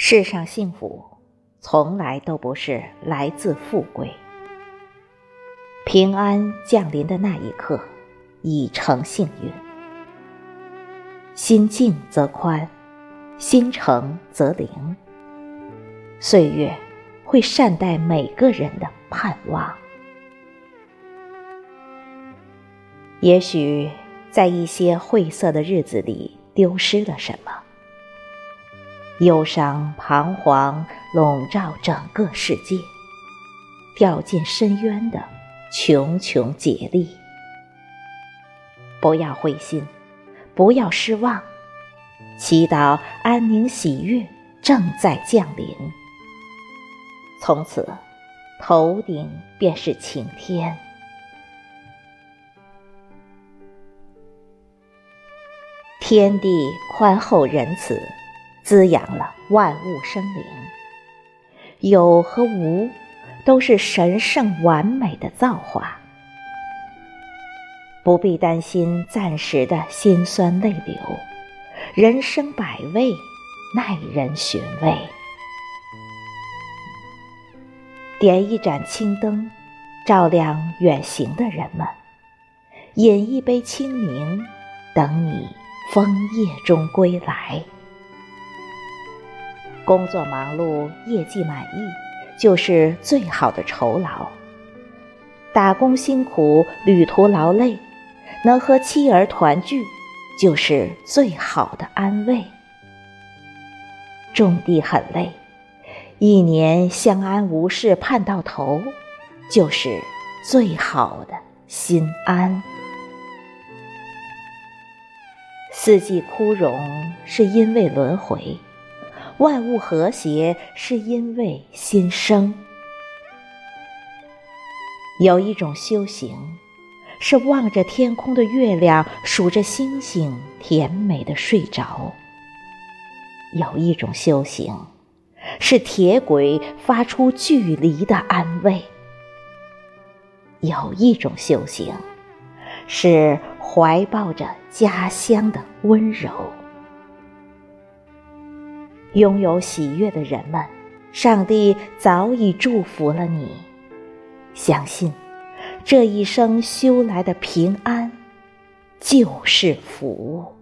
世上幸福，从来都不是来自富贵。平安降临的那一刻，已成幸运。心静则宽，心诚则灵。岁月会善待每个人的盼望。也许在一些晦涩的日子里，丢失了什么。忧伤、彷徨笼罩整个世界，掉进深渊的穷穷竭力。不要灰心，不要失望，祈祷安宁喜悦正在降临。从此，头顶便是晴天。天地宽厚仁慈。滋养了万物生灵，有和无都是神圣完美的造化，不必担心暂时的辛酸泪流。人生百味，耐人寻味。点一盏青灯，照亮远行的人们；饮一杯清明，等你枫叶中归来。工作忙碌，业绩满意，就是最好的酬劳；打工辛苦，旅途劳累，能和妻儿团聚，就是最好的安慰。种地很累，一年相安无事盼到头，就是最好的心安。四季枯荣，是因为轮回。万物和谐，是因为心生。有一种修行，是望着天空的月亮，数着星星，甜美的睡着；有一种修行，是铁轨发出距离的安慰；有一种修行，是怀抱着家乡的温柔。拥有喜悦的人们，上帝早已祝福了你。相信，这一生修来的平安，就是福。